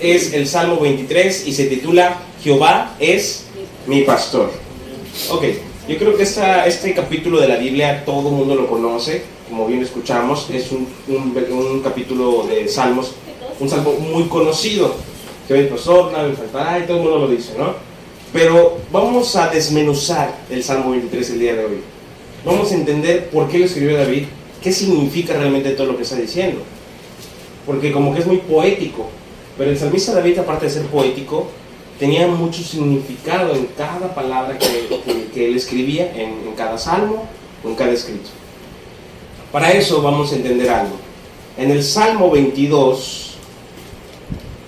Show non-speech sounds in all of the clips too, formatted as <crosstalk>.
es el Salmo 23 y se titula Jehová es mi pastor. Ok, yo creo que esta, este capítulo de la Biblia todo el mundo lo conoce, como bien escuchamos, es un, un, capítulo de Salmos, un salmo muy conocido. Es mi pastor, nada me faltará y todo el mundo lo dice, ¿no? Pero vamos a desmenuzar el Salmo 23 el día de hoy. Vamos a entender por qué lo escribió David, qué significa realmente todo lo que está diciendo. Porque como que es muy poético, pero el salmista David, aparte de ser poético, tenía mucho significado en cada palabra que, él escribía, en, cada salmo o en cada escrito. Para eso vamos a entender algo. En el Salmo 22,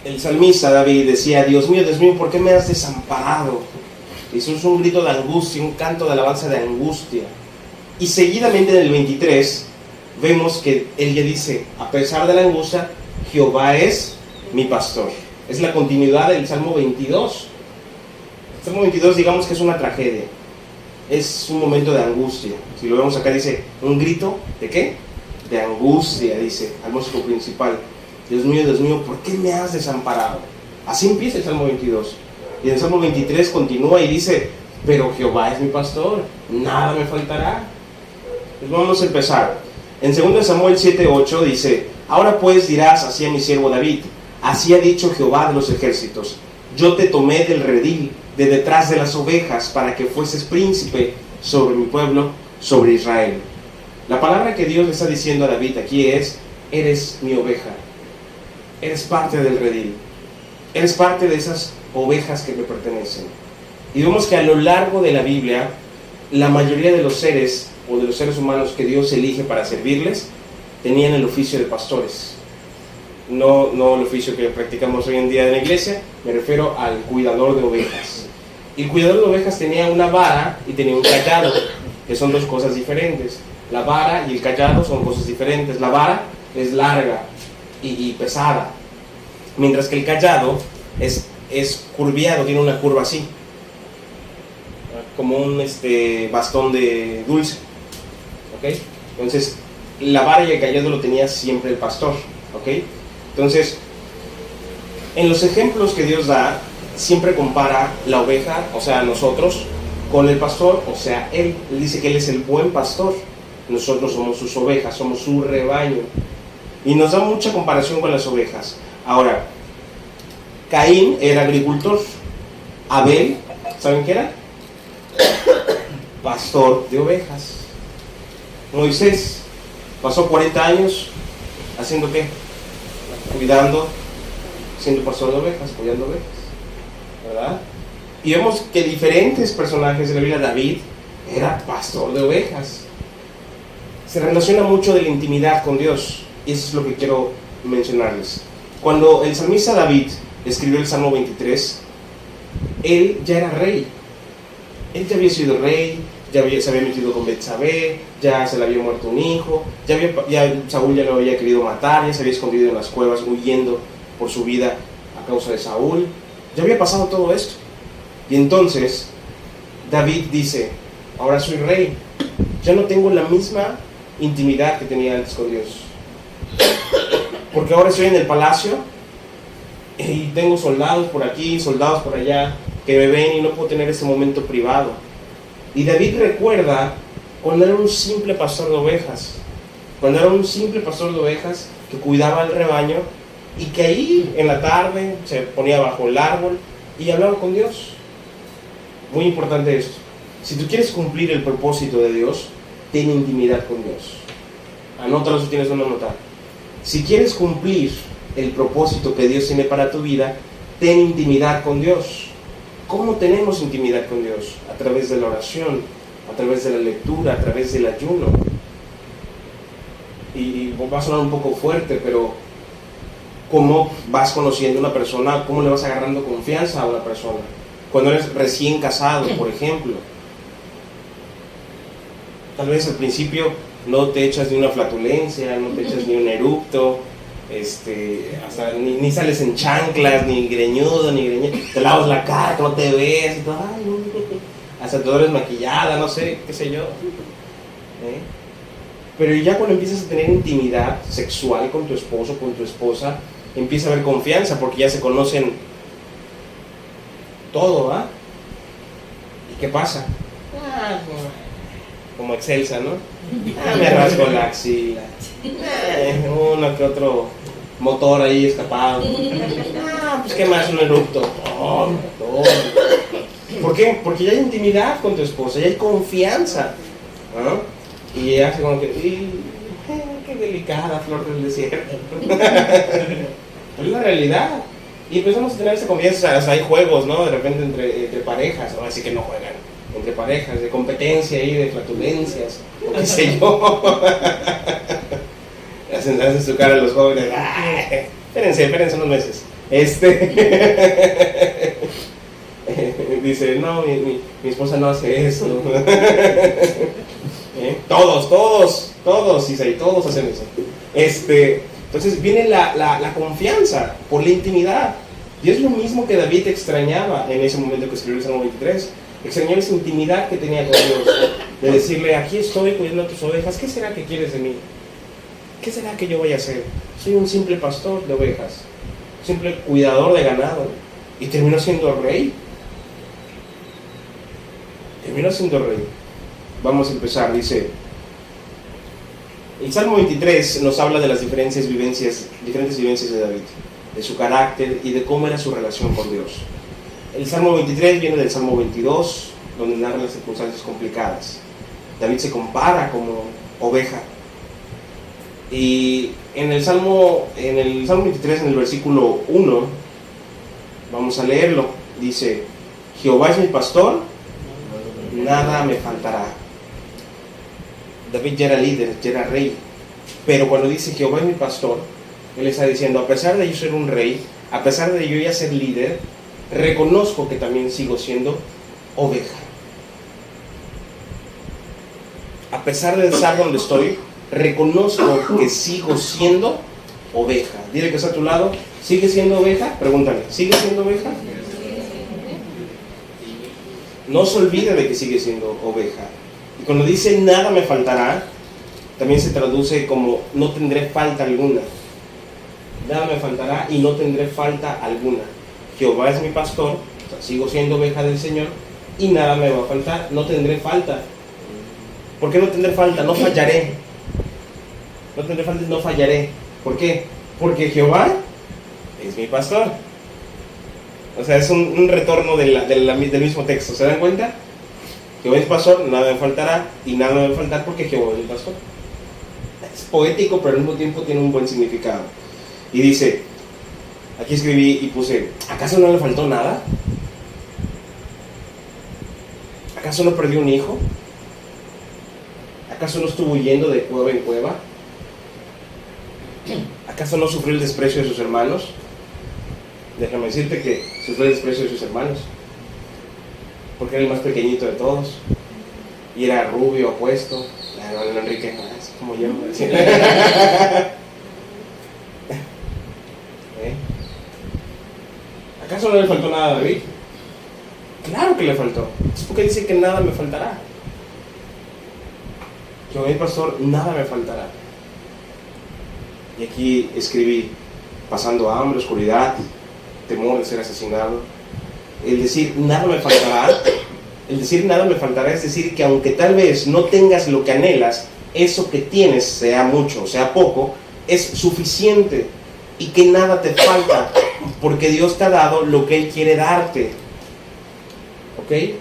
el salmista David decía, Dios mío, Dios mío, ¿por qué me has desamparado? Es un grito de angustia, un canto de alabanza de angustia. Y seguidamente en el 23 vemos que él ya dice, a pesar de la angustia, Jehová es mi pastor. Es la continuidad del Salmo 22. El Salmo 22 digamos que es una tragedia. Es un momento de angustia. Si lo vemos acá dice, un grito de qué? De angustia, dice al músico principal. Dios mío, Dios mío, ¿por qué me has desamparado? Así empieza el Salmo 22. Y en el Salmo 23 continúa y dice, pero Jehová es mi pastor, nada me faltará. Pues vamos a empezar. En 2 Samuel 7:8 dice, ahora pues dirás así a mi siervo David, así ha dicho Jehová de los ejércitos, yo te tomé del redil, de detrás de las ovejas, para que fueses príncipe sobre mi pueblo, sobre Israel. La palabra que Dios le está diciendo a David aquí es, eres mi oveja, eres parte del redil. Eres parte de esas ovejas que me pertenecen. Y vemos que a lo largo de la Biblia, la mayoría de los seres o de los seres humanos que Dios elige para servirles, tenían el oficio de pastores. No, no el oficio que practicamos hoy en día en la iglesia, me refiero al cuidador de ovejas. El cuidador de ovejas tenía una vara y tenía un callado, que son dos cosas diferentes. La vara y el callado son cosas diferentes. La vara es larga, y, pesada. Mientras que el callado es, es curviado, tiene una curva así, como un este, bastón de dulce. ¿ok? Entonces, la vara y el callado lo tenía siempre el pastor. ¿ok? Entonces, en los ejemplos que Dios da, siempre compara la oveja, o sea, nosotros, con el pastor, o sea, Él. Él dice que Él es el buen pastor. Nosotros somos sus ovejas, somos su rebaño. Y nos da mucha comparación con las ovejas. Ahora, Caín era agricultor. Abel, ¿saben qué era? Pastor de ovejas. Moisés pasó 40 años haciendo qué? Cuidando, siendo pastor de ovejas, cuidando ovejas. ¿Verdad? Y vemos que diferentes personajes de la Biblia, David era pastor de ovejas. Se relaciona mucho de la intimidad con Dios. Y eso es lo que quiero mencionarles. Cuando el salmista David escribió el Salmo 23, él ya era rey. Él ya había sido rey, ya se había metido con Betsabé, ya se le había muerto un hijo, ya, había, ya Saúl ya lo había querido matar, ya se había escondido en las cuevas huyendo por su vida a causa de Saúl. Ya había pasado todo esto. Y entonces David dice, ahora soy rey, ya no tengo la misma intimidad que tenía antes con Dios. Porque ahora estoy en el palacio y tengo soldados por aquí, soldados por allá, que me ven y no puedo tener ese momento privado. Y David recuerda cuando era un simple pastor de ovejas, cuando era un simple pastor de ovejas que cuidaba el rebaño y que ahí en la tarde se ponía bajo el árbol y hablaba con Dios. Muy importante esto. Si tú quieres cumplir el propósito de Dios, ten intimidad con Dios. Anótalo si tienes una nota. Si quieres cumplir el propósito que Dios tiene para tu vida, ten intimidad con Dios. ¿Cómo tenemos intimidad con Dios? A través de la oración, a través de la lectura, a través del ayuno. Y, va a sonar un poco fuerte, pero ¿cómo vas conociendo a una persona? ¿Cómo le vas agarrando confianza a una persona? Cuando eres recién casado, por ejemplo. Tal vez al principio no te echas ni una flatulencia, no te echas ni un eructo, este, hasta ni, sales en chanclas, ni greñudo, ni greñudo, te lavas la cara, no te ves, y todo, hasta tú eres maquillada, no sé, qué sé yo. ¿eh? Pero ya cuando empiezas a tener intimidad sexual con tu esposo, con tu esposa, empieza a haber confianza porque ya se conocen todo, ¿ah? ¿Y qué pasa? Ah, como excelsa, ¿no? Ah, me rasgo la axila. Eh, uno que otro motor ahí escapado. Ah, pues qué más, un erupto. Todo. ¿Por qué? Porque ya hay intimidad con tu esposa, ya hay confianza. ¿no? Y hace como que, eh, qué delicada flor del desierto. <laughs> es la realidad. Y empezamos a tener esa confianza, hay juegos, ¿no? De repente entre, entre parejas, ¿no? así que no juegan, entre parejas, de competencia y de flatulencias, o <laughs> qué sé yo. Hacen, hacen su cara los jóvenes, espérense, espérense unos meses. Este. <laughs> Dice, no, mi, mi, esposa no hace eso. <laughs> ¿Eh? Todos, todos, todos, y todos hacen eso. Este, entonces viene la, la, confianza por la intimidad. Y es lo mismo que David extrañaba en ese momento que escribió el Salmo 23. Extrañaba esa intimidad que tenía con Dios. De decirle, aquí estoy cuidando a tus ovejas, ¿qué será que quieres de mí? ¿Qué será que yo voy a hacer? Soy un simple pastor de ovejas, simple cuidador de ganado. Y terminó siendo rey. Terminó siendo rey. Vamos a empezar, dice, el Salmo 23 nos habla de las diferentes vivencias, diferentes vivencias de David, de su carácter y de cómo era su relación con Dios. El Salmo 23 viene del Salmo 22, donde narra las circunstancias complicadas. David se compara como oveja. Y en el Salmo, en el Salmo 23, en el versículo 1, vamos a leerlo. Dice, Jehová es mi pastor, nada me faltará. David ya era líder, ya era rey. Pero cuando dice Jehová es mi pastor, él está diciendo, a pesar de yo ser un rey, a pesar de yo ya ser líder, reconozco que también sigo siendo oveja. A pesar de estar donde estoy, reconozco que sigo siendo oveja. Dile que está a tu lado, ¿sigue siendo oveja? Pregúntale, ¿sigue siendo oveja? No se olvide de que sigue siendo oveja. Y cuando dice nada me faltará, también se traduce como no tendré falta alguna. Nada me faltará y no tendré falta alguna. Jehová es mi pastor, sigo siendo oveja del Señor y nada me va a faltar, no tendré falta. ¿Por qué no tendré falta? No fallaré. No tendré falta no fallaré. ¿Por qué? Porque Jehová es mi pastor. O sea, es un, retorno del mismo texto. ¿Se dan cuenta? Jehová es pastor, nada me faltará y nada me va a faltar porque Jehová es el pastor. Es poético, pero al mismo tiempo tiene un buen significado. Y dice, aquí escribí y puse, ¿acaso no le faltó nada? ¿Acaso no perdió un hijo? ¿Acaso no estuvo yendo de cueva en cueva? ¿Acaso no sufrió el desprecio de sus hermanos? Déjame decirte que sufrió el desprecio de sus hermanos porque era el más pequeñito de todos. Y era rubio, apuesto. Claro, Enrique, es como yo. <laughs> <laughs> ¿Eh? ¿Acaso no le faltó nada a David? Claro que le faltó. Es porque dice que nada me faltará. Yo, el pastor, nada me faltará. Y aquí escribí, pasando hambre, oscuridad, temor de ser asesinado, el decir nada me faltará, el decir nada me faltará es decir que aunque tal vez no tengas lo que anhelas, eso que tienes, sea mucho, sea poco, es suficiente y que nada te falta, porque Dios te ha dado lo que Él quiere darte. ¿Ok?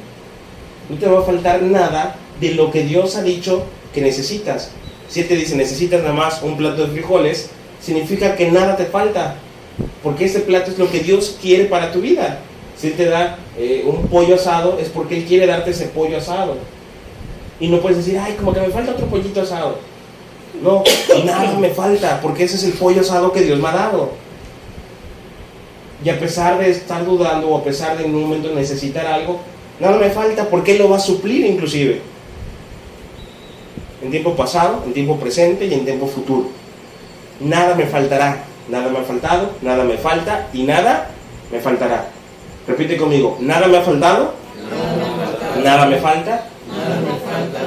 No te va a faltar nada de lo que Dios ha dicho que necesitas. Si te dice necesitas nada más un plato de frijoles, significa que nada te falta, porque ese plato es lo que Dios quiere para tu vida. Si Él te da eh, un pollo asado, es porque Él quiere darte ese pollo asado. Y no puedes decir, ay, como que me falta otro pollito asado. No, nada me falta, porque ese es el pollo asado que Dios me ha dado. Y a pesar de estar dudando o a pesar de en un momento necesitar algo, nada me falta porque Él lo va a suplir inclusive. En tiempo pasado, en tiempo presente y en tiempo futuro. Nada me faltará. Nada me ha faltado, nada me falta y nada me faltará. Repite conmigo, nada me ha faltado, nada me, falta,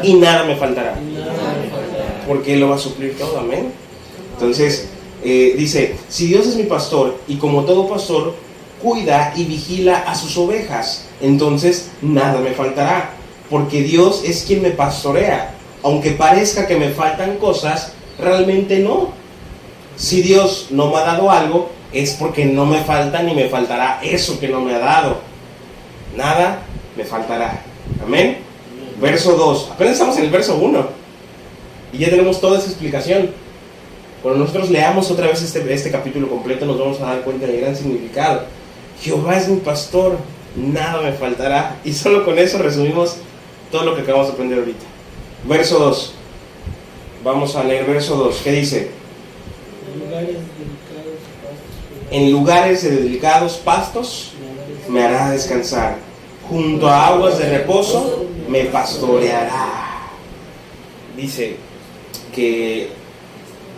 y nada me faltará. Porque Él lo va a suplir todo, amén. Entonces, eh, dice, si Dios es mi pastor y como todo pastor cuida y vigila a sus ovejas, entonces nada me faltará, porque Dios es quien me pastorea. Aunque parezca que me faltan cosas, realmente no. Si Dios no me ha dado algo, es porque no me falta ni me faltará eso que no me ha dado. Nada me faltará. Amén. Verso 2. Apenas estamos en el verso 1. Y ya tenemos toda esa explicación. Cuando nosotros leamos otra vez este, este capítulo completo, nos vamos a dar cuenta del gran significado. Jehová es mi pastor, nada me faltará. Y solo con eso resumimos todo lo que acabamos de aprender ahorita. Verso 2. Vamos a leer verso 2. ¿Qué dice? En lugares de delicados pastos me hará descansar. Junto a aguas de reposo me pastoreará. Dice que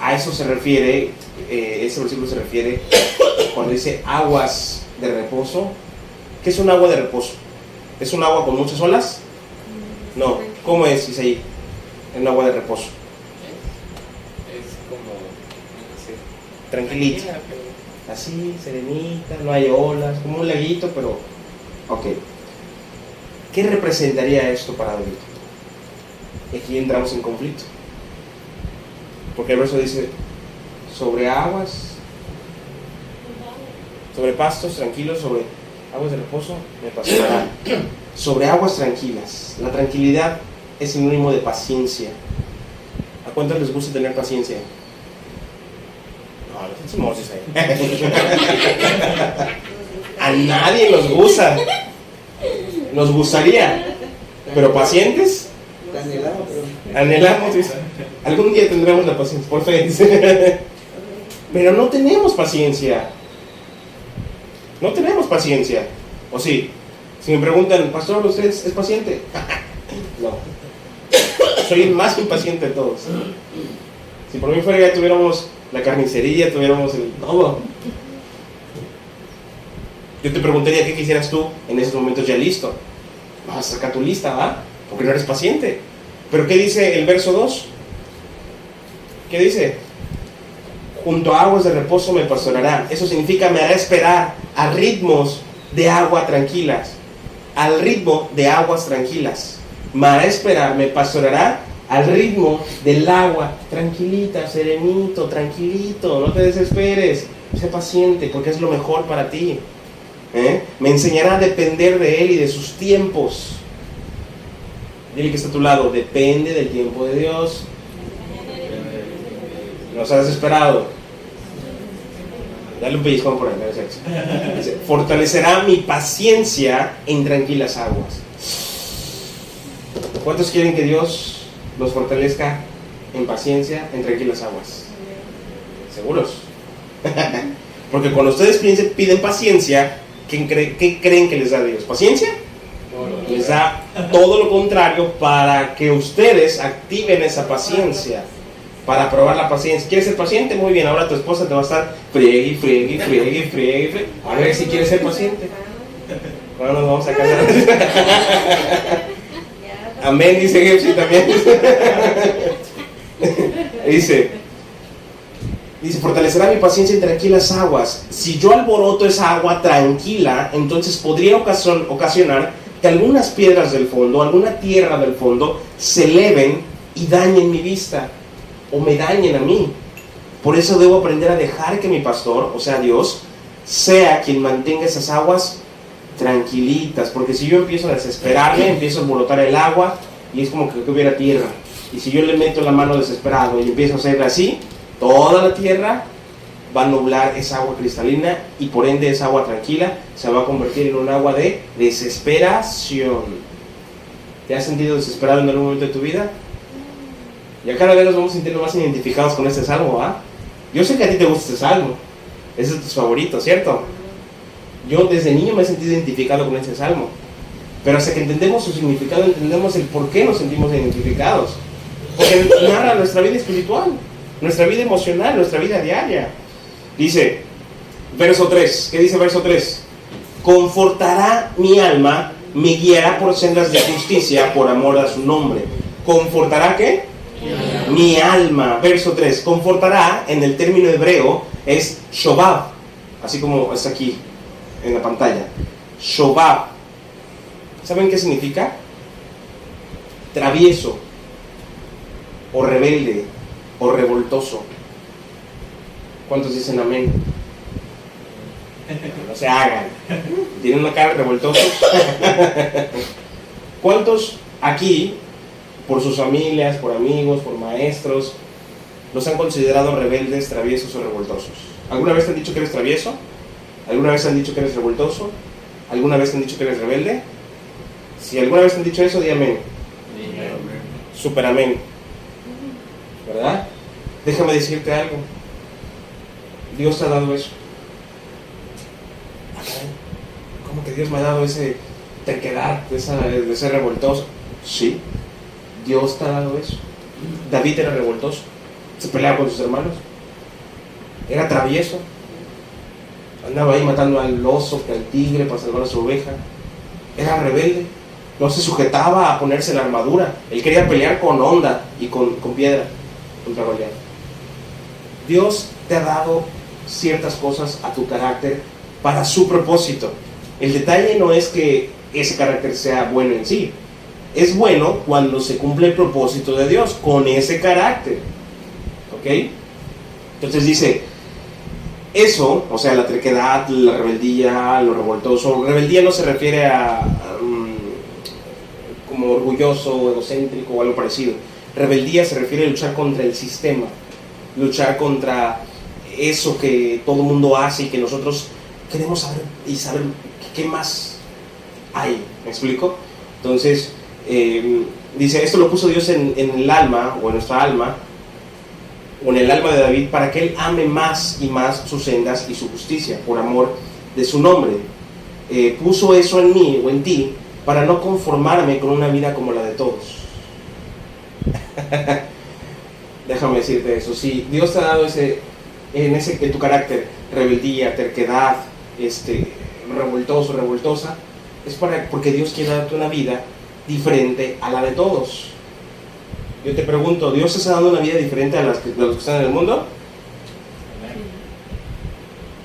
a eso se refiere, eh, ese versículo se refiere cuando dice aguas de reposo. ¿Qué es un agua de reposo? ¿Es un agua con muchas olas? No. ¿Cómo es, Isaí? Un agua de reposo. Es como, sé, Tranquilita. Así, serenita, no hay olas, como un laguito, pero... Ok. ¿Qué representaría esto para David? Aquí entramos en conflicto. Porque el verso dice, sobre aguas, sobre pastos tranquilos, sobre aguas de reposo, me pasará. <clears throat> Sobre aguas tranquilas. La tranquilidad es sinónimo de paciencia. ¿A cuántos les gusta tener paciencia? No, no somos ahí. <laughs> A nadie nos gusta. Nos gustaría. Pero pacientes, anhelamos. dice. Algún día tendremos la paciencia, por fe. Pero no tenemos paciencia. No tenemos paciencia. ¿O sí? Si me preguntan, pastor, ¿usted es paciente? <laughs> no. Soy el más impaciente de todos. Si por mí fuera ya tuviéramos la carnicería, tuviéramos el todo. Yo te preguntaría qué quisieras tú en esos momentos ya listo. Vas a sacar tu lista, ¿va? Porque no eres paciente. Pero ¿qué dice el verso 2? ¿Qué dice? Junto a aguas de reposo me pastoreará. Eso significa me hará esperar a ritmos de agua tranquilas. Al ritmo de aguas tranquilas. Esperar, me pastoreará al ritmo del agua. Tranquilita, serenito, tranquilito. No te desesperes. Sé paciente porque es lo mejor para ti. ¿Eh? Me enseñará a depender de Él y de sus tiempos. Dile que está a tu lado, depende del tiempo de Dios. Nos has desesperado. Dale un pellizcón por ahí, Fortalecerá mi paciencia en tranquilas aguas. ¿Cuántos quieren que Dios los fortalezca en paciencia en tranquilas aguas? ¿Seguros? <laughs> Porque cuando ustedes piden paciencia, ¿qué, cre- qué creen que les da Dios? ¿Paciencia? Les da todo lo contrario para que ustedes activen esa paciencia. Para probar la paciencia. ¿Quieres ser paciente? Muy bien, ahora tu esposa te va a estar friegue friegue friegue friegue friegue. A ver si quieres ser paciente. <laughs> Bueno, nos vamos a casar. <laughs> Amén, dice Gepsi también. <laughs> dice, dice, fortalecerá mi paciencia en tranquilas aguas. Si yo alboroto esa agua tranquila, entonces podría ocasionar que algunas piedras del fondo, alguna tierra del fondo, se eleven y dañen mi vista o me dañen a mí. Por eso debo aprender a dejar que mi pastor, o sea Dios, sea quien mantenga esas aguas tranquilitas, porque si yo empiezo a desesperarme, empiezo a alborotar el agua y es como que hubiera tierra. Y si yo le meto la mano desesperado y empiezo a hacerle así, toda la tierra va a nublar esa agua cristalina y por ende esa agua tranquila se va a convertir en un agua de desesperación. ¿Te has sentido desesperado en algún momento de tu vida? Ya cada vez nos vamos sintiendo más identificados con este salmo, ¿ah? Yo sé que a ti te gusta este salmo, es de tus favoritos, ¿cierto? Yo desde niño me he sentido identificado con este salmo. Pero hasta que entendemos su significado, entendemos el por qué nos sentimos identificados. Porque narra nuestra vida espiritual, nuestra vida emocional, nuestra vida diaria. Dice, verso 3, ¿qué dice verso 3? Confortará mi alma, me guiará por sendas de justicia por amor a su nombre. ¿Confortará qué? Mi alma, verso 3, confortará en el término hebreo es shobab, así como está aquí en la pantalla. Shobab. ¿Saben qué significa? Travieso, o rebelde, o revoltoso. ¿Cuántos dicen amén? <laughs> No se hagan. Tienen una cara revoltosa. <laughs> ¿Cuántos aquí, por sus familias, por amigos, por maestros, los han considerado rebeldes, traviesos o revoltosos? ¿Alguna vez te han dicho que eres travieso? ¿Alguna vez han dicho que eres revoltoso? ¿Alguna vez han dicho que eres rebelde? Si alguna vez han dicho eso, di amén. Super amén. ¿Verdad? Déjame decirte algo. Dios te ha dado eso. ¿Cómo que Dios me ha dado ese terquedad, esa, de ser revoltoso? Sí, Dios te ha dado eso. David era revoltoso, se peleaba con sus hermanos, era travieso, andaba ahí matando al oso, que al tigre para salvar a su oveja, era rebelde, no se sujetaba a ponerse la armadura, él quería pelear con onda y con, con piedra contra Goliat. Dios te ha dado ciertas cosas a tu carácter para su propósito. El detalle no es que ese carácter sea bueno en sí. Es bueno cuando se cumple el propósito de Dios con ese carácter. ¿Ok? Entonces dice, eso, o sea, la trequedad, la rebeldía, lo revoltoso. Rebeldía no se refiere a, como orgulloso, egocéntrico o algo parecido. Rebeldía se refiere a luchar contra el sistema, luchar contra eso que todo mundo hace y que nosotros queremos saber y saber qué más hay. ¿Me explico? Entonces, eh, dice, esto lo puso Dios en, el alma o en nuestra alma, en el alma de David, para que él ame más y más sus sendas y su justicia, por amor de su nombre. Eh, puso eso en mí o en ti para no conformarme con una vida como la de todos. <laughs> Déjame decirte eso. Si Dios te ha dado ese, en ese en tu carácter, rebeldía, terquedad, este, revoltoso, revoltosa, es para, porque Dios quiere darte una vida diferente a la de todos. Yo te pregunto, ¿Dios está dando una vida diferente a, las que, a los que están en el mundo?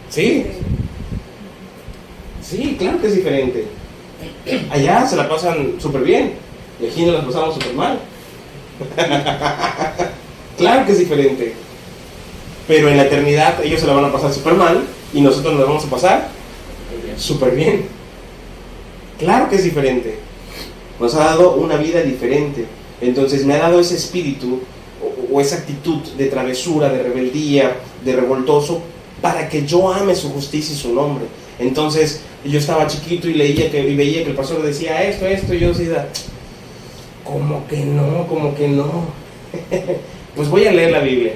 ¿Sí? Sí, claro que es diferente. Allá se la pasan súper bien y aquí nos la pasamos súper mal. <laughs> claro que es diferente. Pero en la eternidad ellos se la van a pasar súper mal y nosotros nos la vamos a pasar súper bien. Claro que es diferente. Nos ha dado una vida diferente. Entonces me ha dado ese espíritu o, esa actitud de travesura, de rebeldía, de revoltoso, para que yo ame su justicia y su nombre. Entonces yo estaba chiquito y leía que, y veía que el pastor decía esto, esto, y yo decía, como que no, como que no. <laughs> pues voy a leer la Biblia.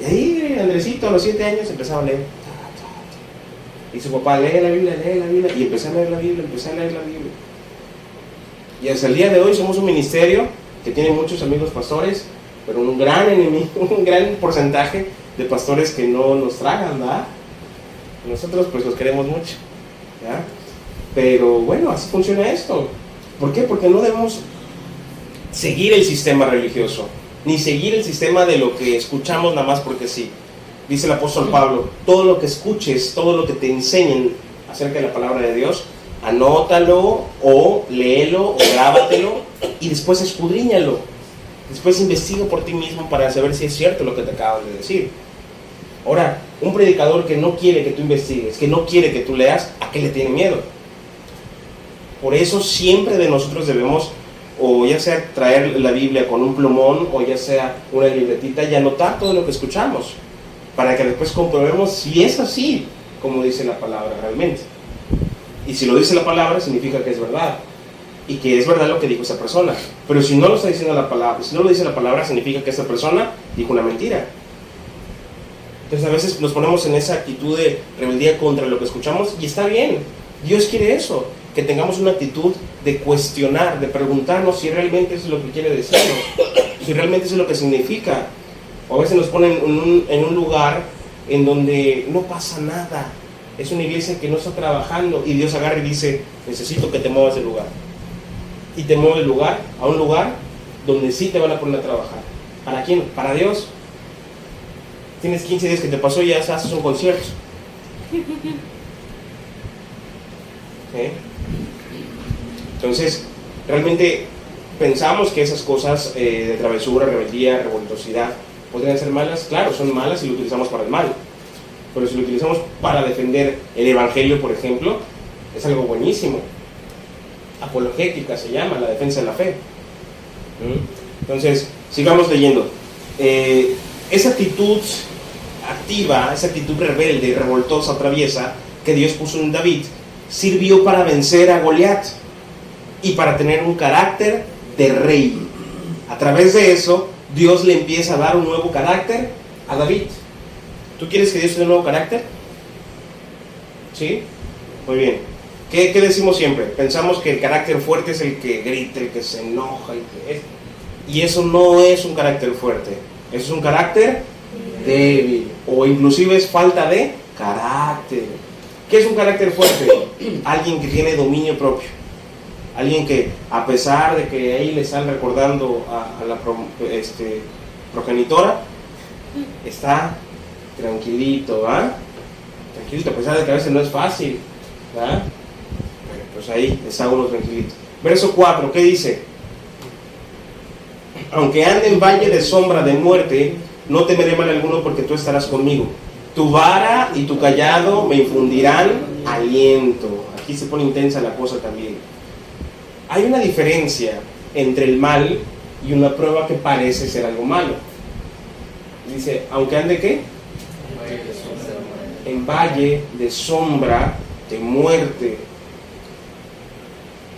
Y ahí Andresito a los siete años empezaba a leer. Y su papá lee la Biblia, lee la Biblia. Y empecé a leer la Biblia, empecé a leer la Biblia. Y hasta el día de hoy somos un ministerio que tiene muchos amigos pastores, pero un gran enemigo, <laughs> un gran porcentaje de pastores que no nos tragan, ¿verdad? Nosotros pues los queremos mucho, ¿ya? Pero bueno, así funciona esto. ¿Por qué? Porque no debemos seguir el sistema religioso, ni seguir el sistema de lo que escuchamos nada más porque sí. Dice el apóstol Pablo, todo lo que escuches, todo lo que te enseñen acerca de la palabra de Dios, anótalo o léelo o grábatelo y después escudriñalo. Después investiga por ti mismo para saber si es cierto lo que te acaban de decir. Ahora, un predicador que no quiere que tú investigues, que no quiere que tú leas, ¿a qué le tiene miedo? Por eso siempre de nosotros debemos, o ya sea traer la Biblia con un plumón, o ya sea una libretita y anotar todo lo que escuchamos, para que después comprobemos si es así, como dice la palabra realmente. Y si lo dice la palabra, significa que es verdad. Y que es verdad lo que dijo esa persona. Pero si no lo está diciendo la palabra, si no lo dice la palabra, significa que esa persona dijo una mentira. Entonces a veces nos ponemos en esa actitud de rebeldía contra lo que escuchamos y está bien. Dios quiere eso, que tengamos una actitud de cuestionar, de preguntarnos si realmente eso es lo que quiere decir, si realmente eso es lo que significa. O a veces nos ponen en un, en un lugar en donde no pasa nada. Es una iglesia que no está trabajando y Dios agarra y dice, necesito que te muevas del lugar. Y te mueve el lugar a un lugar donde sí te van a poner a trabajar. ¿Para quién? Para Dios. Tienes 15 días que te pasó y ya haces un concierto. <laughs> ¿Eh? Entonces, realmente pensamos que esas cosas eh, de travesura, rebeldía, revoltosidad, podrían ser malas. Claro, son malas si lo utilizamos para el mal. Pero si lo utilizamos para defender el Evangelio, por ejemplo, es algo buenísimo. Apologética se llama, la defensa de la fe. ¿Mm? Entonces, sigamos leyendo. Eh, esa actitud activa, esa actitud rebelde y revoltosa, traviesa, que Dios puso en David, sirvió para vencer a Goliat y para tener un carácter de rey. A través de eso, Dios le empieza a dar un nuevo carácter a David. ¿Tú quieres que Dios tenga un nuevo carácter? ¿Sí? Muy bien. ¿Qué, decimos siempre? Pensamos que el carácter fuerte es el que grita, el que se enoja. Y eso no es un carácter fuerte. Eso es un carácter débil. O inclusive es falta de carácter. ¿Qué es un carácter fuerte? <clears throat> Alguien que tiene dominio propio. Alguien que, a pesar de que ahí le están recordando a, la este, progenitora, está tranquilito, ¿va? Tranquilito, a pesar de que a veces no es fácil, ¿va? Pues ahí está uno tranquilito. Verso 4, ¿qué dice? Aunque ande en valle de sombra de muerte, no temeré mal alguno porque tú estarás conmigo. Tu vara y tu callado me infundirán aliento. Aquí se pone intensa la cosa también. Hay una diferencia entre el mal y una prueba que parece ser algo malo. Dice, aunque ande qué? En valle de sombra de muerte.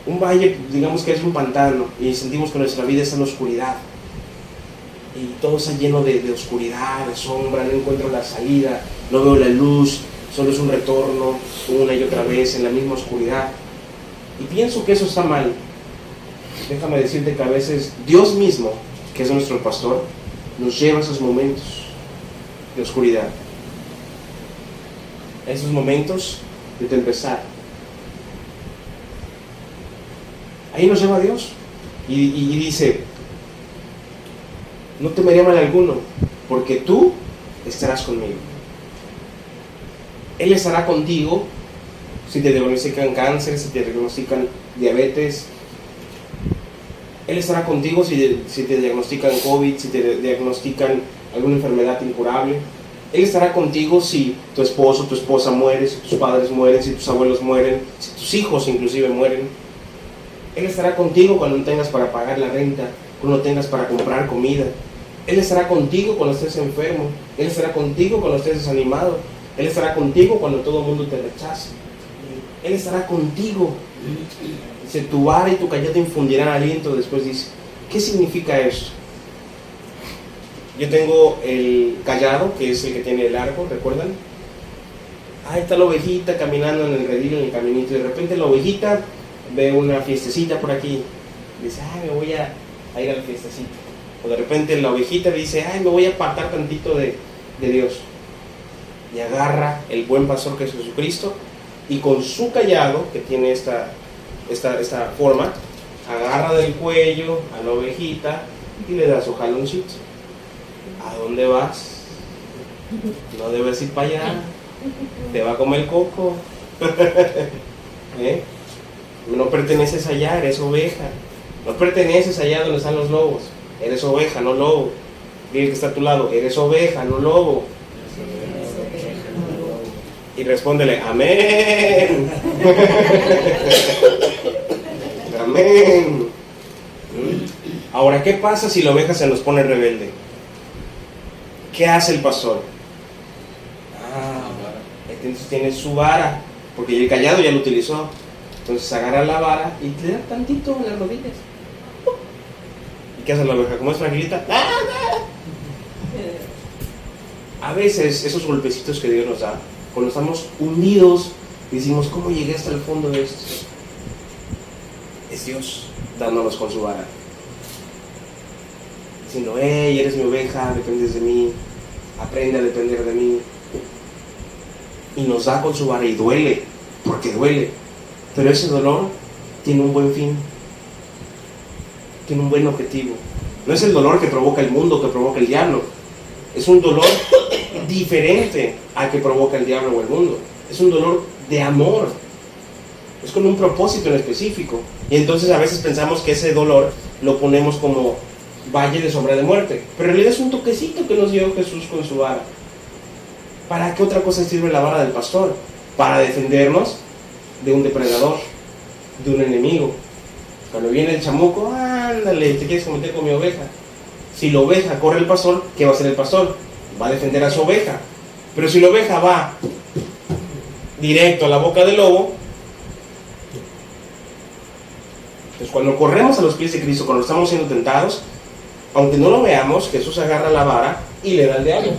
Un valle, digamos que es un pantano y sentimos que nuestra vida está en la oscuridad y todo está lleno de, oscuridad, de sombra, no encuentro la salida, no veo la luz, solo es un retorno una y otra vez en la misma oscuridad. Y pienso que eso está mal. Déjame decirte que a veces Dios mismo, que es nuestro pastor, nos lleva a esos momentos de oscuridad, a esos momentos de tempestad. Ahí nos lleva Dios y, dice, no temeré mal alguno, porque tú estarás conmigo. Él estará contigo si te diagnostican cáncer, si te diagnostican diabetes. Él estará contigo si, si te diagnostican COVID, si te diagnostican alguna enfermedad incurable. Él estará contigo si tu esposo, tu esposa muere, si tus padres mueren, si tus abuelos mueren, si tus hijos inclusive mueren. Él estará contigo cuando no tengas para pagar la renta, cuando no tengas para comprar comida. Él estará contigo cuando estés enfermo. Él estará contigo cuando estés desanimado. Él estará contigo cuando todo el mundo te rechace. Él estará contigo. Dice, tu vara y tu te infundirán aliento. Después dice, ¿qué significa esto? Yo tengo el callado, que es el que tiene el arco, ¿recuerdan? Ahí está la ovejita caminando en el redil, en el caminito. Y de repente la ovejita ve una fiestecita por aquí. Dice, ay, me voy a, ir a la fiestecita o de repente la ovejita dice, ay, me voy a apartar tantito de, Dios. Y agarra el buen pastor que es Jesucristo y con su callado, que tiene esta, esta, esta forma, agarra del cuello a la ovejita y le da su jaloncito. ¿A dónde vas? No debes ir para allá. Te va a comer coco. <laughs> ¿Eh? No perteneces allá, eres oveja. No perteneces allá donde están los lobos. Eres oveja, no lobo. Dile que está a tu lado, eres oveja, no lobo. Y respóndele, amén. <laughs> amén. Ahora, ¿qué pasa si la oveja se nos pone rebelde? ¿Qué hace el pastor? Ah, entonces tiene su vara, porque el callado ya lo utilizó. Entonces agarra la vara y te da tantito en las rodillas. ¿Qué hace la oveja? Como es fragilita. A veces esos golpecitos que Dios nos da, cuando estamos unidos, decimos, ¿cómo llegué hasta el fondo de esto? Es Dios dándonos con su vara. Diciendo, hey, eres mi oveja, dependes de mí, aprende a depender de mí. Y nos da con su vara y duele, porque duele. Pero ese dolor tiene un buen fin tiene un buen objetivo. No es el dolor que provoca el mundo, que provoca el diablo. Es un dolor <coughs> diferente al que provoca el diablo o el mundo. Es un dolor de amor. Es con un propósito en específico. Y entonces a veces pensamos que ese dolor lo ponemos como valle de sombra de muerte. Pero en realidad es un toquecito que nos dio Jesús con su vara. ¿Para qué otra cosa sirve la vara del pastor? Para defendernos de un depredador, de un enemigo. Cuando viene el chamuco, ándale, te quieres cometer con mi oveja. Si la oveja corre el pastor, ¿qué va a hacer el pastor? Va a defender a su oveja. Pero si la oveja va directo a la boca del lobo, entonces cuando corremos a los pies de Cristo, cuando estamos siendo tentados, aunque no lo veamos, Jesús agarra la vara y le da al diablo.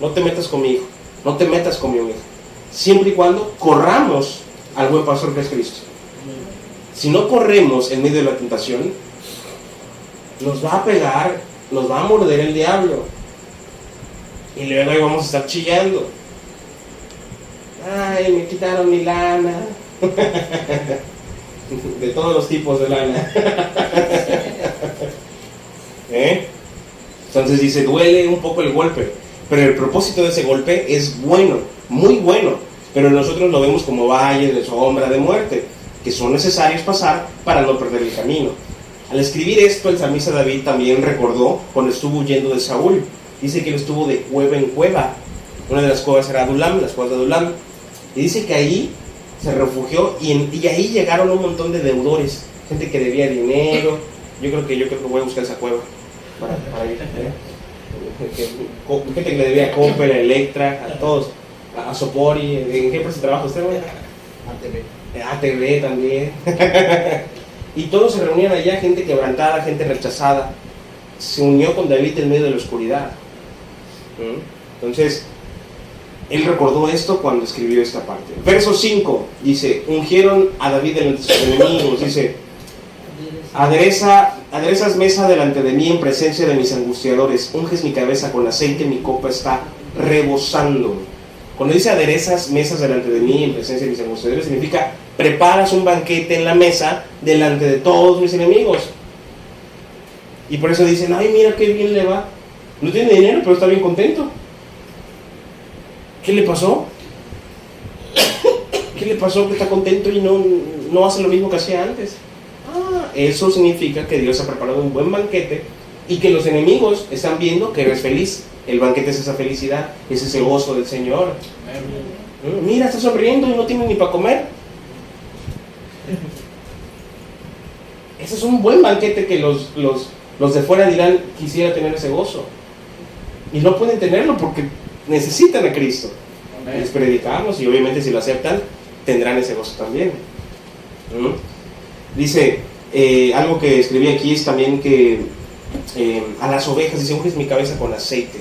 No te metas con mi hijo, no te metas con mi oveja. Siempre y cuando corramos al buen pastor que es Cristo. Si no corremos en medio de la tentación, nos va a pegar, nos va a morder el diablo. Y luego vamos a estar chillando. Ay, me quitaron mi lana. <laughs> de todos los tipos de lana. <laughs> ¿Eh? Entonces dice, duele un poco el golpe, pero el propósito de ese golpe es bueno, muy bueno, pero nosotros lo vemos como valles de sombra de muerte, que son necesarios pasar para no perder el camino. Al escribir esto, el salmista David también recordó cuando estuvo huyendo de Saúl. Dice que él estuvo de cueva en cueva. Una de las cuevas era Adulam, las cuevas de Adulam. Y dice que ahí se refugió y, y ahí llegaron un montón de deudores, gente que debía dinero. Yo creo que yo creo que voy a buscar esa cueva para, para ir. ¿eh? Gente que le debía a Coppel, a Electra, a todos, a, a Sopori. ¿En qué empresa trabaja usted, güey? ATV. ATV también. <laughs> y todos se reunían allá, gente quebrantada, gente rechazada. Se unió con David en medio de la oscuridad. ¿Mm? Entonces, él recordó esto cuando escribió esta parte. Verso 5 dice, ungieron a David delante de sus enemigos. Dice, adereza, aderezas mesa delante de mí en presencia de mis angustiadores. Unges mi cabeza con aceite, mi copa está rebosando. Cuando dice aderezas mesas delante de mí en presencia de mis angustiadores, significa preparas un banquete en la mesa delante de todos mis enemigos. Y por eso dicen, ay, mira qué bien le va. No tiene dinero, pero está bien contento. ¿Qué le pasó? <coughs> ¿Qué le pasó que está contento y no, no hace lo mismo que hacía antes? Ah, eso significa que Dios ha preparado un buen banquete y que los enemigos están viendo que eres feliz. El banquete es esa felicidad, es ese gozo del Señor. Mira, está sonriendo y no tiene ni para comer. Ese es un buen banquete que los, los, los de fuera dirán, quisiera tener ese gozo. Y no pueden tenerlo porque necesitan a Cristo. Les predicamos y obviamente si lo aceptan, tendrán ese gozo también. ¿Mm? Dice, eh, algo que escribí aquí es también que eh, a las ovejas, dice, unges mi cabeza con aceite.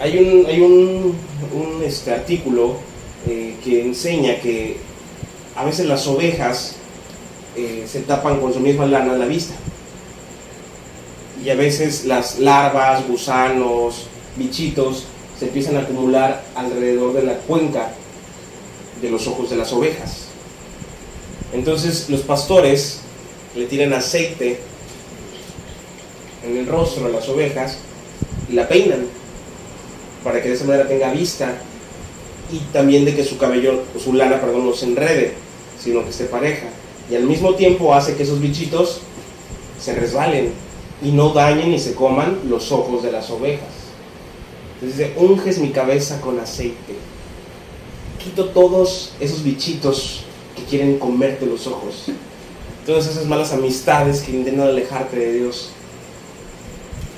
Hay un, hay un, un, este, artículo eh, que enseña que a veces las ovejas se tapan con su misma lana la vista. Y a veces las larvas, gusanos, bichitos se empiezan a acumular alrededor de la cuenca de los ojos de las ovejas. Entonces los pastores le tiran aceite en el rostro a las ovejas y la peinan para que de esa manera tenga vista y también de que su cabello, su lana, perdón, no se enrede, sino que esté pareja. Y al mismo tiempo hace que esos bichitos se resbalen y no dañen y se coman los ojos de las ovejas. Entonces dice, unges mi cabeza con aceite. Quito todos esos bichitos quieren comerte los ojos. Todas esas malas amistades que intentan alejarte de Dios.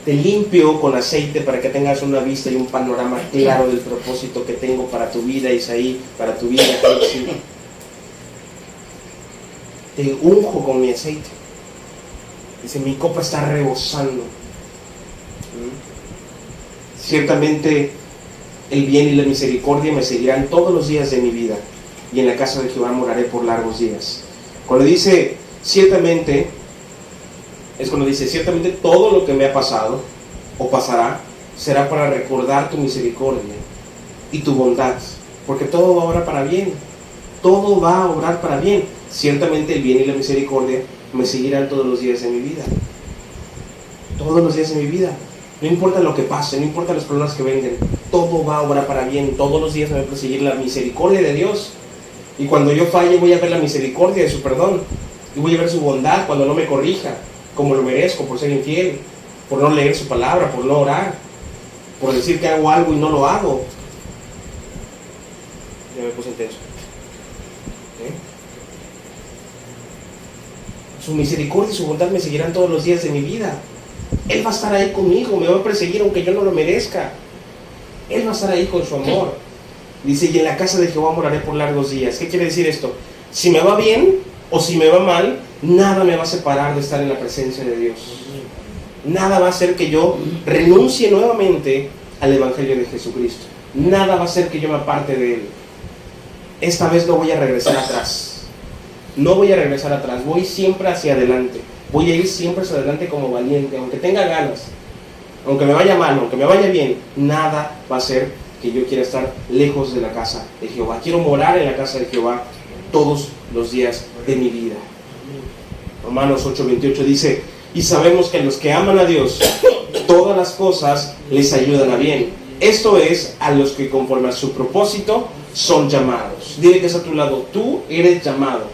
Te limpio con aceite para que tengas una vista y un panorama claro del propósito que tengo para tu vida, Isaí, para tu vida. Te unjo con mi aceite. Dice, mi copa está rebosando. ¿Mm? Ciertamente el bien y la misericordia me seguirán todos los días de mi vida y en la casa de Jehová moraré por largos días. Cuando dice ciertamente, es cuando dice ciertamente todo lo que me ha pasado o pasará será para recordar tu misericordia y tu bondad, porque todo va a obrar para bien, todo va a obrar para bien. Ciertamente el bien y la misericordia me seguirán todos los días de mi vida. todos los días de mi vida. No importa lo que pase, no importa los problemas que vengan, todo va a obrar para bien. Todos los días me va a perseguir la misericordia de Dios. Y cuando yo falle voy a ver la misericordia de su perdón. Y voy a ver su bondad cuando no me corrija, como lo merezco por ser infiel, por no leer su palabra, por no orar, por decir que hago algo y no lo hago. Ya me puse intenso. ¿Eh? Su misericordia y su bondad me seguirán todos los días de mi vida. Él va a estar ahí conmigo, me va a perseguir aunque yo no lo merezca. Él va a estar ahí con su amor. Dice, y en la casa de Jehová moraré por largos días. ¿Qué quiere decir esto? Si me va bien o si me va mal, nada me va a separar de estar en la presencia de Dios. Nada va a hacer que yo renuncie nuevamente al Evangelio de Jesucristo. Nada va a hacer que yo me aparte de Él. Esta vez no voy a regresar atrás. No voy a regresar atrás. Voy siempre hacia adelante. Voy a ir siempre hacia adelante como valiente, aunque tenga ganas. Aunque me vaya mal, aunque me vaya bien, nada va a hacer que yo quiera estar lejos de la casa de Jehová. Quiero morar en la casa de Jehová todos los días de mi vida. Romanos 8:28 dice, y sabemos que los que aman a Dios, todas las cosas les ayudan a bien. Esto es a los que conforme a su propósito son llamados. Dile que es a tu lado, tú eres llamado.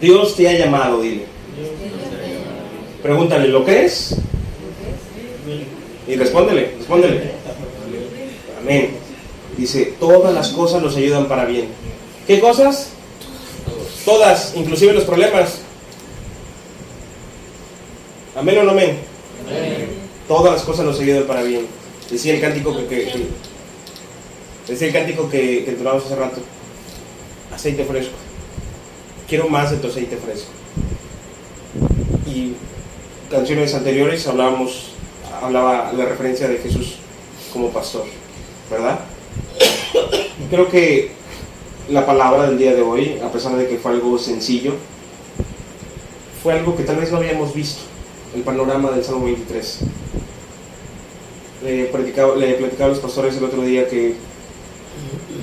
Dios te ha llamado, dile. Pregúntale, ¿lo crees? Y respóndele, respóndele. Amén. Dice, todas las cosas nos ayudan para bien. ¿Qué cosas? Todas, inclusive los problemas. Amén o no amén. Todas las cosas nos ayudan para bien. Decía el cántico que, que- que- decía el cántico que, que entonamos hace rato. Aceite fresco. Quiero más de tu aceite fresco. Y canciones anteriores hablábamos, hablaba la referencia de Jesús como pastor, ¿verdad? Creo que la palabra del día de hoy, a pesar de que fue algo sencillo, fue algo que tal vez no habíamos visto, el panorama del Salmo 23. Le platicaba, le platicaba a los pastores el otro día que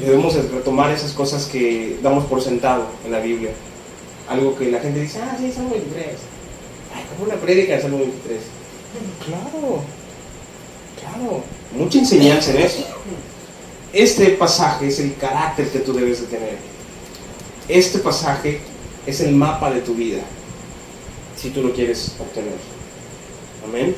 debemos retomar esas cosas que damos por sentado en la Biblia. Algo que la gente dice, ah, sí, Salmo 23. Ay, como una prédica del Salmo 23. Claro, claro, mucha enseñanza en eso. Este pasaje es el carácter que tú debes de tener. Este pasaje es el mapa de tu vida, si tú lo quieres obtener. Amén.